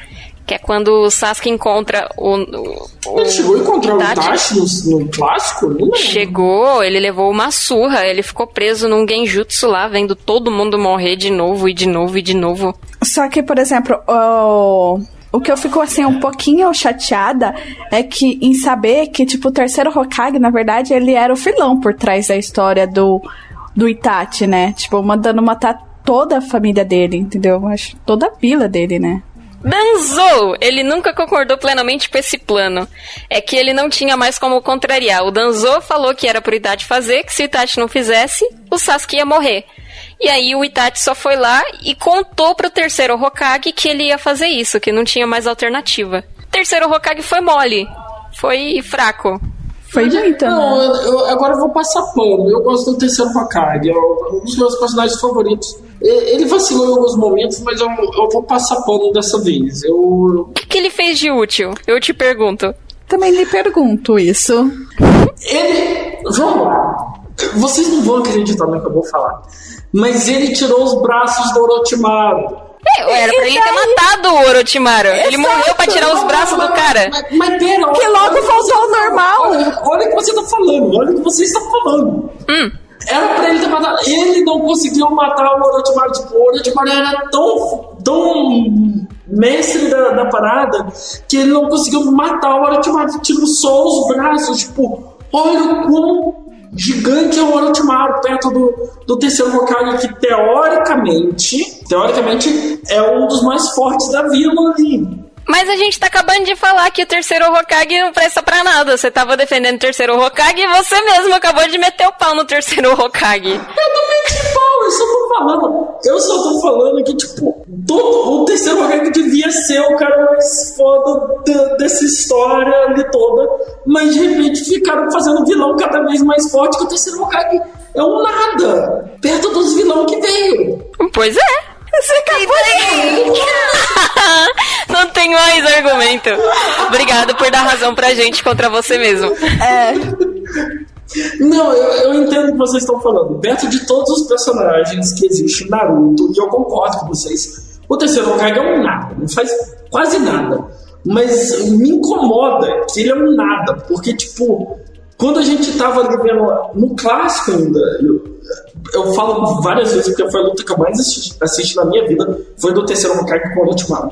Que é quando o Sasuke encontra o. o Ele chegou a encontrar o Itachi. Itachi no, no clássico? Não. Chegou, ele levou uma surra, ele ficou preso num genjutsu lá, vendo todo mundo morrer de novo e de novo e de novo. Só que, por exemplo, o, o que eu fico assim um pouquinho chateada é que em saber que, tipo, o terceiro Hokage, na verdade, ele era o filão por trás da história do, do Itachi, né? Tipo, mandando matar toda a família dele, entendeu? Acho toda a vila dele, né? Danzou! Ele nunca concordou plenamente com esse plano. É que ele não tinha mais como contrariar. O Danzo falou que era pro Itachi fazer, que se Itachi não fizesse, o Sasuke ia morrer. E aí o Itachi só foi lá e contou pro terceiro Hokage que ele ia fazer isso, que não tinha mais alternativa. O terceiro Hokage foi mole. Foi fraco. Foi muito, Não, né? eu, eu- agora eu vou passar pano. Eu gosto do terceiro Hokage. É um dos meus personagens favoritos. Ele vacilou em alguns momentos, mas eu, eu vou passar pano dessa vez. Eu, O que, que ele fez de útil? Eu te pergunto. Também lhe pergunto isso. Ele. Vamos lá. Vocês não vão acreditar no que eu vou falar. Mas ele tirou os braços do Orochimaru. É, era pra ele ter matado o Orochimaru. Ele morreu pra tirar os braços do cara. Mas, mas pera, Que logo olha- voltou ao normal. Olha, olha o que você tá falando, olha o que você está falando. Era pra ele ter matado. Ele não conseguiu matar o Orochimaru. Tipo, o Orochimaru era tão, tão mestre da, da parada que ele não conseguiu matar o Orochimaru. Tirou só os braços. Tipo, olha o quão gigante é o Orochimaru, perto do, do terceiro Hokage, que teoricamente, teoricamente é um dos mais fortes da vila ali. Mas a gente tá acabando de falar que o terceiro Hokage não presta pra nada. Você tava defendendo o terceiro Hokage e você mesmo acabou de meter o pau no terceiro Hokage. Eu pau, eu só tô falando. Eu só tô falando que, tipo, todo, o terceiro Hokage devia ser o cara mais foda de, dessa história ali toda. Mas de repente ficaram fazendo vilão cada vez mais forte que o terceiro Hokage é um nada. Perto dos vilão que veio. Pois é. Você acabou de... (laughs) Não tem mais argumento. Obrigado por dar razão pra gente contra você mesmo. É, Não, eu, eu entendo o que vocês estão falando. Perto de todos os personagens que existem em Naruto, e eu concordo com vocês, o terceiro Hokage é um nada, não faz quase nada. Mas me incomoda que ele é um nada, porque, tipo, quando a gente tava ali vendo no clássico ainda, eu, eu falo várias vezes porque foi a luta que eu mais assisti, assisti na minha vida, foi do terceiro Hokage com o Orochimaru.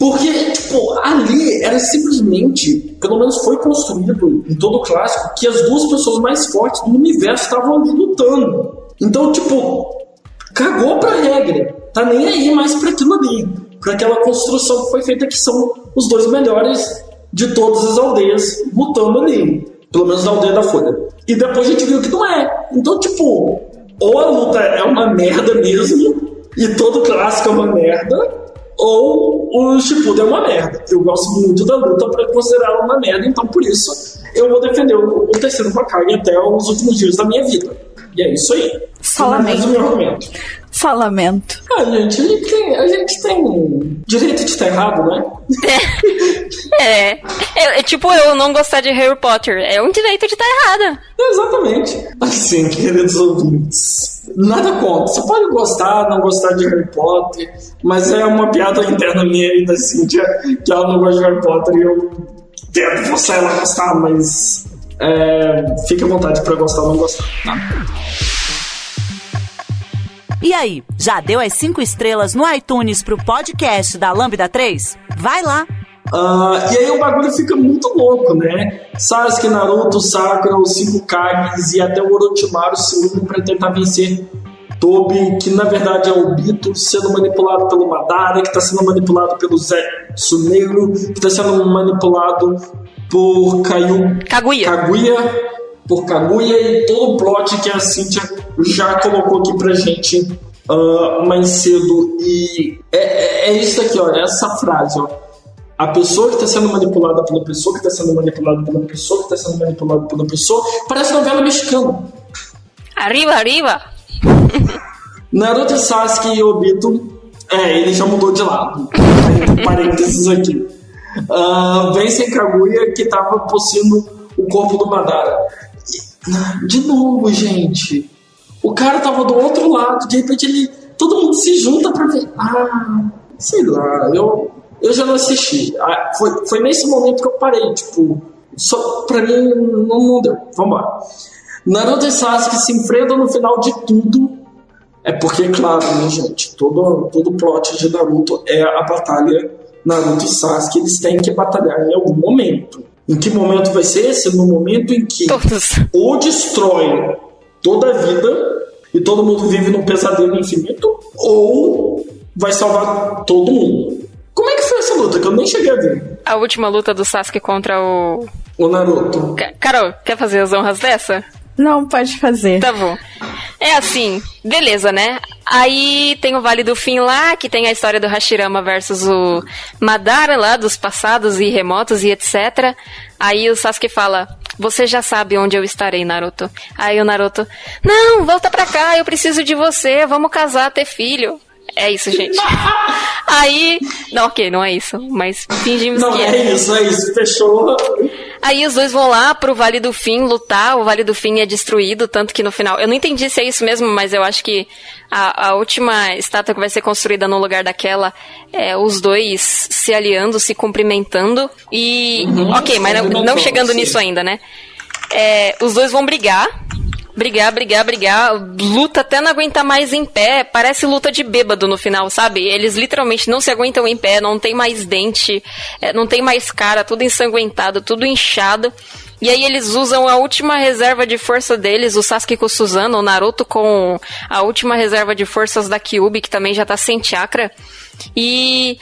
Porque, tipo, ali era simplesmente, pelo menos foi construído em todo o clássico, que as duas pessoas mais fortes do universo estavam ali lutando. Então, tipo, cagou pra regra. Tá nem aí mais pra aquilo ali. Pra aquela construção que foi feita que são os dois melhores de todas as aldeias lutando ali. Pelo menos na aldeia da Folha. E depois a gente viu que não é. Então, tipo, ou a luta é uma merda mesmo, e todo clássico é uma merda, ou o Shippuden é uma merda. Eu gosto muito da luta para considerá-la uma merda, então por isso eu vou defender o, o terceiro Hokage até os últimos dias da minha vida. E é isso aí. É lamento. o meu argumento. só lamento. Ah, gente, a gente, tem, a gente tem direito de estar errado, né? (laughs) É. É, é tipo eu não gostar de Harry Potter. É um direito de estar errada. Exatamente. Assim, queridos ouvintes. Nada contra. Você pode gostar, não gostar de Harry Potter, mas é uma piada interna minha e da Cynthia que ela não gosta de Harry Potter e eu tento forçar ela a gostar, mas é, fique à vontade pra gostar ou não gostar. Tá? E aí, já deu as cinco estrelas no iTunes pro podcast da Lambda 3? Vai lá! Ah, e aí o bagulho fica muito louco, né? Sasuke, Naruto, Sakura, os cinco Kages e até o Orochimaru se unem pra tentar vencer Tobi, que na verdade é o Bito, sendo manipulado pelo Madara, que está sendo manipulado pelo Zé Suneiro, que está sendo manipulado por Caio Kaguya. Kaguya, por Kaguya e todo o plot que a Cynthia já colocou aqui pra gente ah, mais cedo. E é, é, é isso aqui, ó, essa frase, ó. A pessoa que está sendo manipulada pela pessoa que está sendo manipulada pela pessoa que está sendo manipulada pela pessoa, parece novela mexicana. Arriba, arriba. (laughs) Naruto, Sasuke e Obito. É, ele já mudou de lado. Parênteses aqui. Ah, vencem Kaguya, que tava possuindo o corpo do Madara. De novo, gente. O cara tava do outro lado. De repente ele. Todo mundo se junta pra ver. Ah, sei lá. Eu, eu já não assisti. Ah, foi, foi nesse momento que eu parei. Tipo, só pra mim não, não deu. Vambora. Naruto e Sasuke se enfrentam no final de tudo. É porque, claro, né, gente? Todo, todo plot de Naruto é a batalha Naruto e Sasuke. Eles têm que batalhar em algum momento. Em que momento vai ser esse? No momento em que Todos. ou destrói toda a vida e todo mundo vive num pesadelo infinito, ou vai salvar todo mundo. Como é que foi essa luta? Que eu nem cheguei a ver. A última luta do Sasuke contra o. O Naruto. Ca- Carol, quer fazer as honras dessa? Não, pode fazer. Tá bom. É assim, beleza, né? Aí tem o Vale do Fim lá, que tem a história do Hashirama versus o Madara lá, dos passados e remotos e etc. Aí o Sasuke fala: Você já sabe onde eu estarei, Naruto. Aí o Naruto: Não, volta pra cá, eu preciso de você, vamos casar, ter filho. É isso, gente. (laughs) Aí. Não, ok, não é isso, mas fingimos Não, que é isso, é isso. Fechou. Aí os dois vão lá pro Vale do Fim lutar, o Vale do Fim é destruído, tanto que no final. Eu não entendi se é isso mesmo, mas eu acho que a, a última estátua que vai ser construída no lugar daquela é os dois se aliando, se cumprimentando. E. ok, mas não, não chegando sim. nisso ainda, né? É, os dois vão brigar. Brigar, brigar, brigar, luta até não aguentar mais em pé, parece luta de bêbado no final, sabe? Eles literalmente não se aguentam em pé, não tem mais dente, é, não tem mais cara, tudo ensanguentado, tudo inchado. E aí eles usam a última reserva de força deles, o Sasuke com o Suzano, o Naruto com a última reserva de forças da Kyuubi, que também já tá sem chakra. E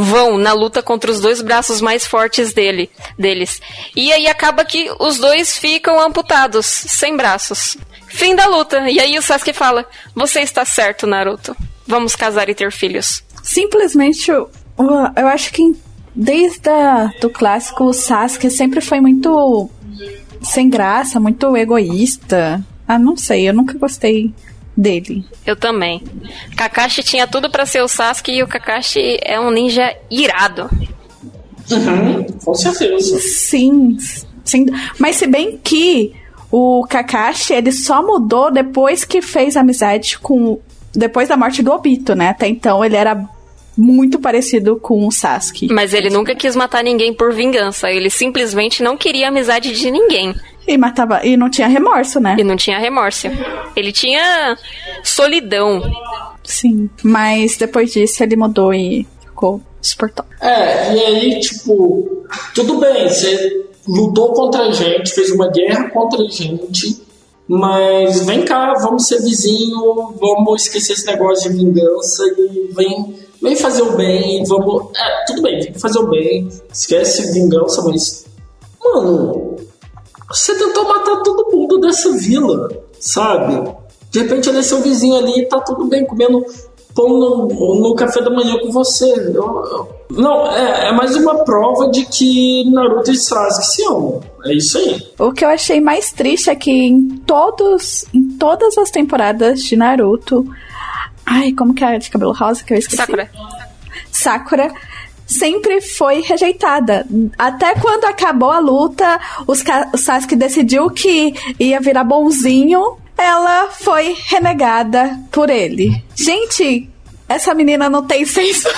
vão na luta contra os dois braços mais fortes dele, deles. E aí acaba que os dois ficam amputados, sem braços. Fim da luta. E aí o Sasuke fala: "Você está certo, Naruto. Vamos casar e ter filhos." Simplesmente, eu, eu acho que desde a, do clássico o Sasuke sempre foi muito sem graça, muito egoísta. Ah, não sei, eu nunca gostei dele. Eu também. Kakashi tinha tudo para ser o Sasuke e o Kakashi é um ninja irado. Uhum, com certeza. Sim, sim. Mas se bem que o Kakashi, ele só mudou depois que fez amizade com... Depois da morte do Obito, né? Até então ele era muito parecido com o Sasuke. Mas ele nunca quis matar ninguém por vingança. Ele simplesmente não queria amizade de ninguém. E matava. E não tinha remorso, né? E não tinha remorso. Ele tinha solidão. Sim. Mas depois disso ele mudou e ficou suportável. É, e aí, tipo, tudo bem, você lutou contra a gente, fez uma guerra contra a gente, mas vem cá, vamos ser vizinho, vamos esquecer esse negócio de vingança e vem, vem fazer o bem, vamos. É, tudo bem, vem fazer o bem, esquece vingança, mas. Mano, você tentou matar todo mundo dessa vila, sabe? De repente ele é seu vizinho ali e tá tudo bem comendo pão no, no café da manhã com você. Eu, eu... Não, é, é, mais uma prova de que Naruto e Sasuke se amam. É isso aí. O que eu achei mais triste é que em todos, em todas as temporadas de Naruto, ai, como que é de cabelo rosa que eu esqueci? Sakura. Sakura sempre foi rejeitada. Até quando acabou a luta, os o Sasuke decidiu que ia virar bonzinho ela foi renegada por ele. Gente, essa menina não tem (laughs) senso.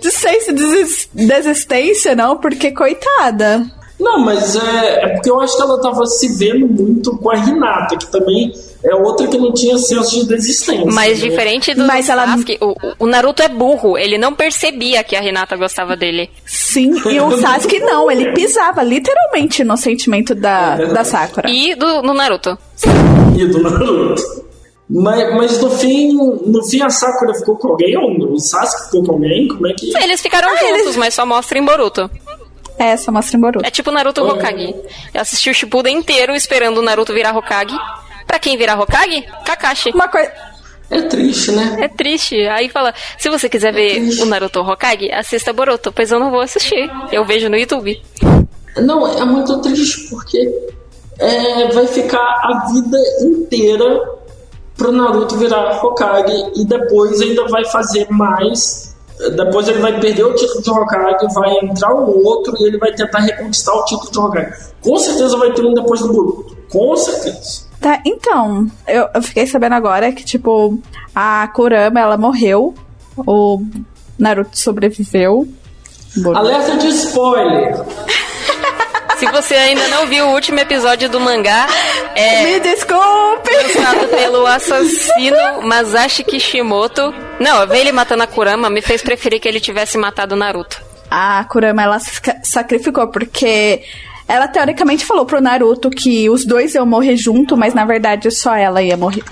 de senso de desistência, não, porque coitada. Não, mas é, é porque eu acho que ela tava se vendo muito com a Renata, que também é outra que não tinha senso de desistência. Mas né? diferente do Mas ela... Sasuke, o, o Naruto é burro, ele não percebia que a Renata gostava dele. Sim, e o Sasuke não, ele pisava literalmente no sentimento da, é da Sakura. E do no Naruto. E do Naruto. Mas, mas no fim, no fim a Sakura ficou com alguém ou o Sasuke ficou com alguém? Como é que. Eles ficaram ah, juntos, eles... mas só mostra em Boruto. É, só mostra em Boruto. É tipo Naruto Hokage. Eu assisti o Shippuden inteiro esperando o Naruto virar Hokage. Pra quem virar Hokage? Kakashi. Uma coisa. É triste, né? É triste. Aí fala: se você quiser é ver triste. o Naruto Hokage, assista Boruto. Pois eu não vou assistir. Eu vejo no YouTube. Não, é muito triste porque é, vai ficar a vida inteira pro Naruto virar Hokage e depois ainda vai fazer mais depois ele vai perder o título de Hokage, vai entrar um outro e ele vai tentar reconquistar o título de Hokage. Com certeza vai ter um depois do Boruto. Com certeza. Tá, então, eu, eu fiquei sabendo agora que, tipo, a Kurama, ela morreu, o Naruto sobreviveu. Boruto. Alerta de spoiler! Se você ainda não viu o último episódio do mangá, é. Me desculpe! Lançado pelo assassino Masashi Kishimoto. Não, ver ele matando a Kurama me fez preferir que ele tivesse matado o Naruto. A Kurama, ela sacrificou porque ela teoricamente falou pro Naruto que os dois iam morrer junto, mas na verdade só ela ia morrer.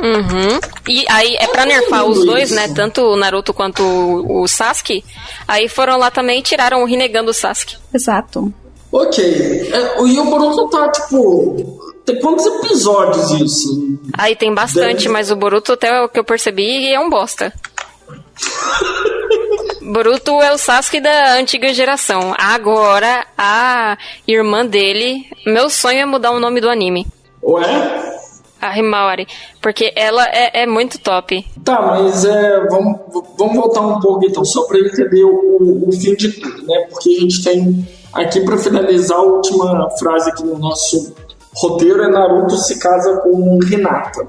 Uhum. E aí é pra nerfar os dois, né? Tanto o Naruto quanto o, Sasuke. Aí foram lá também e tiraram o Rinnegan do Sasuke. Exato. Ok. É, o Boruto tá, tipo. Tem quantos episódios isso? Aí tem bastante, Deve... mas o Boruto, até o que eu percebi, é um bosta. (laughs) Boruto é o Sasuke da antiga geração. Agora, a irmã dele. Meu sonho é mudar o nome do anime. Ué? A Himawari. Porque ela é, é muito top. Tá, mas é, vamos, vamos voltar um pouco então, só pra entender o, o fim de tudo, né? Porque a gente tem Aqui, para finalizar, a última frase aqui no nosso roteiro é Naruto se casa com Hinata.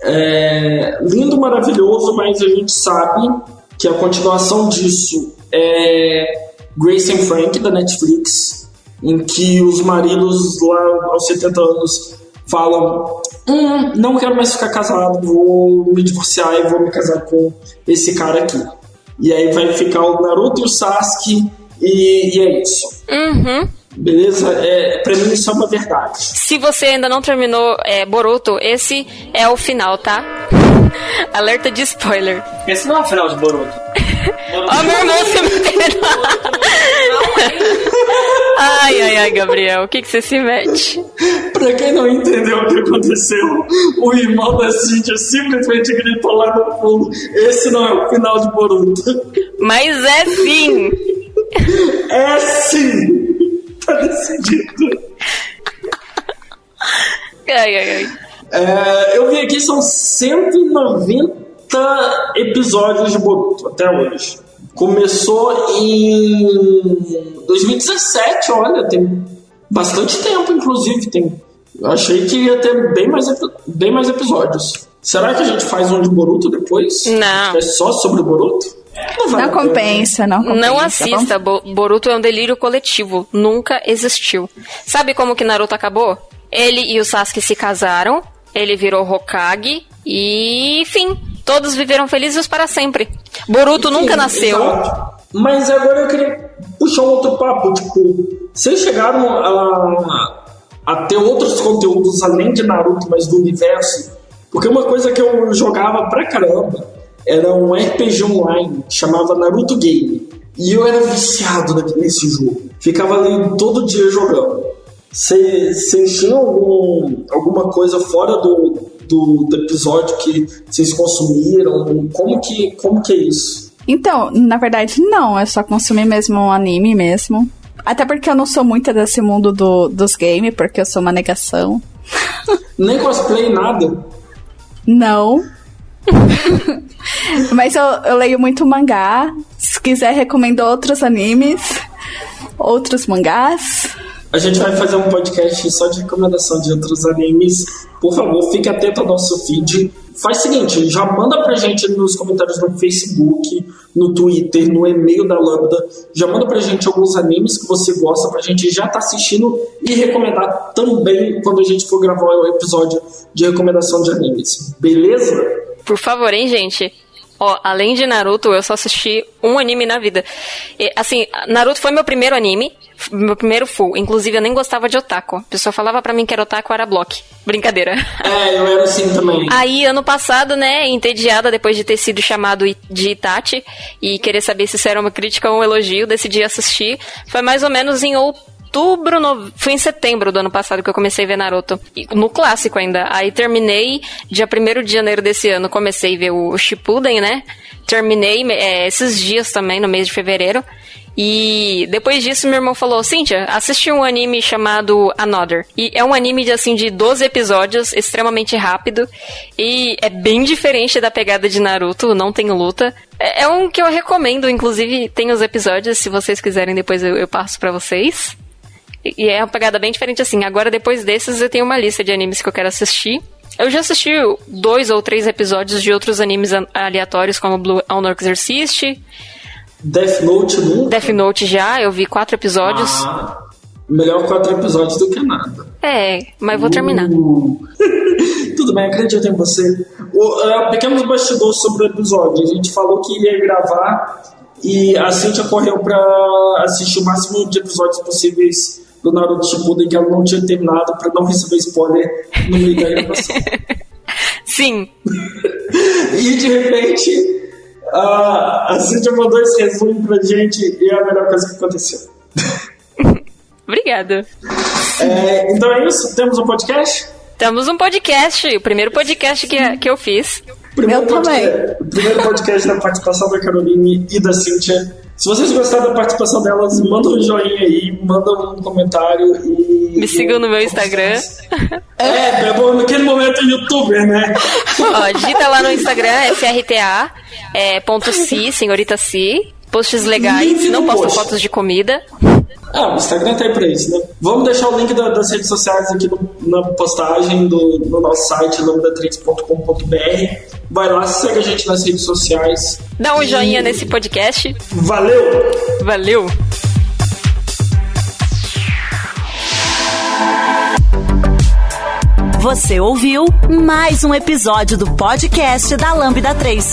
É, lindo, maravilhoso, mas a gente sabe que a continuação disso é Grace and Frank, da Netflix, em que os maridos lá aos 70 anos falam hum, não quero mais ficar casado, vou me divorciar e vou me casar com esse cara aqui. E aí vai ficar o Naruto e o Sasuke e, e é isso. Uhum. Beleza? É, pra mim isso é uma verdade. Se você ainda não terminou é, Boruto, esse é o final, tá? (laughs) Alerta de spoiler. Esse não é o final de Boruto. (laughs) Ó, oh, meu irmão se (laughs) metendo. Ai, ai, ai, Gabriel, o que, que você se mete? pra quem não entendeu o que aconteceu, o irmão da Cintia simplesmente gritou lá no fundo: Esse não é o final de Boruto. Mas é sim! É sim! Tá decidido. Ai, ai, ai. É, eu vi aqui, são 190 episódios de Boruto até hoje. Começou em 2017, olha, tem bastante tempo, inclusive. Tem, eu achei que ia ter bem mais, bem mais episódios. Será que a gente faz um de Boruto depois? Não. É só sobre Boruto? Não, não compensa, não compensa. Não assista, Boruto é um delírio coletivo. Nunca existiu. Sabe como que Naruto acabou? Ele e o Sasuke se casaram, ele virou Hokage e, enfim, todos viveram felizes para sempre. Boruto nunca nasceu. Exato. Mas agora eu queria puxar um outro papo, tipo, vocês chegaram a, a ter outros conteúdos além de Naruto, mas do universo? Porque uma coisa que eu jogava pra caramba era um RPG online chamava Naruto Game. E eu era viciado nesse jogo. Ficava ali todo dia jogando. Vocês tinham algum, alguma coisa fora do, do, do, episódio que vocês consumiram? Como que, como que é isso? Então, na verdade, não. Eu só consumi mesmo um anime mesmo. Até porque eu não sou muito desse mundo do, dos games, porque eu sou uma negação. (laughs) Nem cosplay, nada? Não. (laughs) Mas eu, eu leio muito mangá. Se quiser, recomendo outros animes, outros mangás. A gente vai fazer um podcast só de recomendação de outros animes. Por favor, fique atento ao nosso feed. Faz o seguinte, já manda pra gente nos comentários no Facebook, no Twitter, no e-mail da Lambda. Já manda pra gente alguns animes que você gosta pra gente já tá assistindo e recomendar também quando a gente for gravar o episódio de recomendação de animes. Beleza? Por favor, hein, gente? Ó, além de Naruto, eu só assisti um anime na vida. E, assim, Naruto foi meu primeiro anime, meu primeiro full. Inclusive, eu nem gostava de otaku. A pessoa falava pra mim que era otaku, era block. Brincadeira. É, eu era assim também. Aí, ano passado, né, entediada depois de ter sido chamado de Itachi e querer saber se isso era uma crítica ou um elogio, decidi assistir. Foi mais ou menos em outubro outubro, no... foi em setembro do ano passado que eu comecei a ver Naruto. No clássico ainda. Aí terminei, dia 1 de janeiro desse ano, comecei a ver o Shippuden, né? Terminei é, esses dias também, no mês de fevereiro. E depois disso, meu irmão falou: Cíntia, assisti um anime chamado Another. E é um anime de assim de 12 episódios, extremamente rápido. E é bem diferente da pegada de Naruto, não tem luta. É, é um que eu recomendo, inclusive tem os episódios, se vocês quiserem, depois eu, eu passo para vocês. E é uma pegada bem diferente assim. Agora, depois desses, eu tenho uma lista de animes que eu quero assistir. Eu já assisti dois ou três episódios de outros animes aleatórios, como Blue Honor Exorcist. Death Note nunca? Death Note já, eu vi quatro episódios. Ah, melhor quatro episódios do que nada. É, mas vou terminar. Uh. (laughs) Tudo bem, acredito em você. O, uh, pequenos bastidores sobre o episódio. A gente falou que iria gravar e a Cintia correu pra assistir o máximo de episódios possíveis do Naruto Shippuden que ela não tinha terminado para não receber spoiler no meio da gravação. (laughs) Sim. (laughs) e de repente a, a Cintia mandou esse resumo pra gente e é a melhor coisa que aconteceu. (laughs) Obrigada. É, então é isso? Temos um podcast? Temos um podcast, o primeiro podcast que, que eu fiz. Primeiro eu podcast, também. Primeiro podcast da participação da Caroline e da Cintia. Se vocês gostaram da participação delas, manda um joinha aí, manda um comentário e. Me sigam no meu Instagram. É, é bom, naquele momento youtuber, né? Ó, digita lá no Instagram, FRTA, é, ponto senhorita C. Posts legais, Link não posto post. fotos de comida. Ah, o Instagram tá aí pra isso, né? Vamos deixar o link da- das redes sociais aqui no- na postagem do, no nosso site, lambda3.com.br. Vai lá, segue a gente nas redes sociais. Dá um E joinha nesse podcast. Valeu! Valeu! Você ouviu mais um episódio do podcast da Lambda 3.